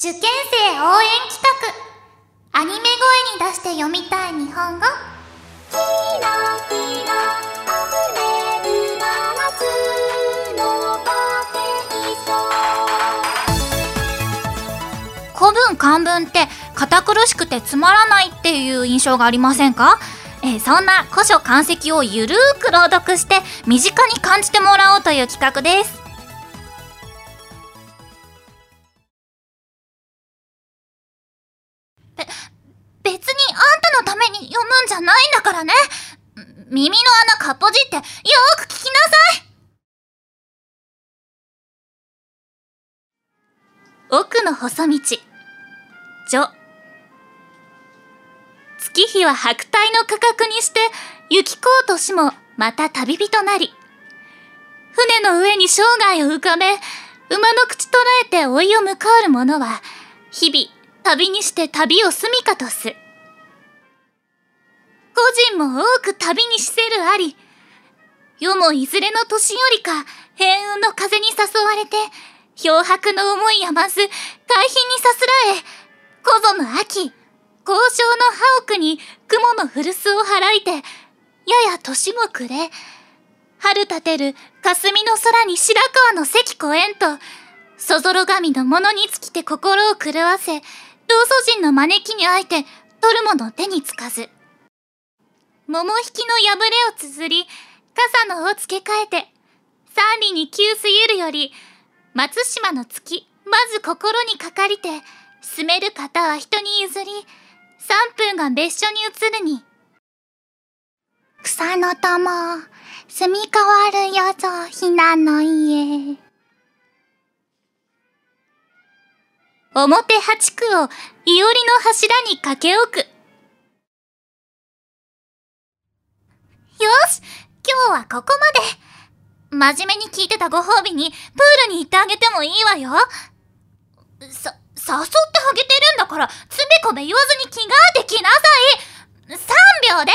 受験生応援企画。アニメ声に出して読みたい日本語。キラキラ溢れる七つの古文漢文って堅苦しくてつまらないっていう印象がありませんか？えそんな古書漢石をゆるーく朗読して身近に感じてもらおうという企画です。のために読むんじゃないんだからね。耳の穴かっぽじってよーく聞きなさい。奥の細道。序。月日は白帯の価格にして行きこうとしもまた旅人なり。船の上に生涯を浮かべ馬の口捉えて老いを迎える者は日々旅にして旅を住みかとす。個人も多く旅にしせるあり世もいずれの年よりか平雲の風に誘われて漂白の思いやまず海浜にさすらえこぞの秋交渉の葉奥に雲の古巣を払いてやや年も暮れ春立てる霞の空に白川の関越えんとそぞろ神のものに尽きて心を狂わせ同祖人の招きにあいて取るもの手につかず。桃引きの破れを綴り傘の尾付け替えて三里に急すゆるより松島の月まず心にかかりて住める方は人に譲り三分が別所に移るに。草の友住み変わるよぞひなの家。表八区をいおりの柱に駆け置くよし今日はここまで。真面目に聞いてたご褒美にプールに行ってあげてもいいわよ。さ、誘ってあげてるんだからつべこべ言わずに着替えてきなさい !3 秒で。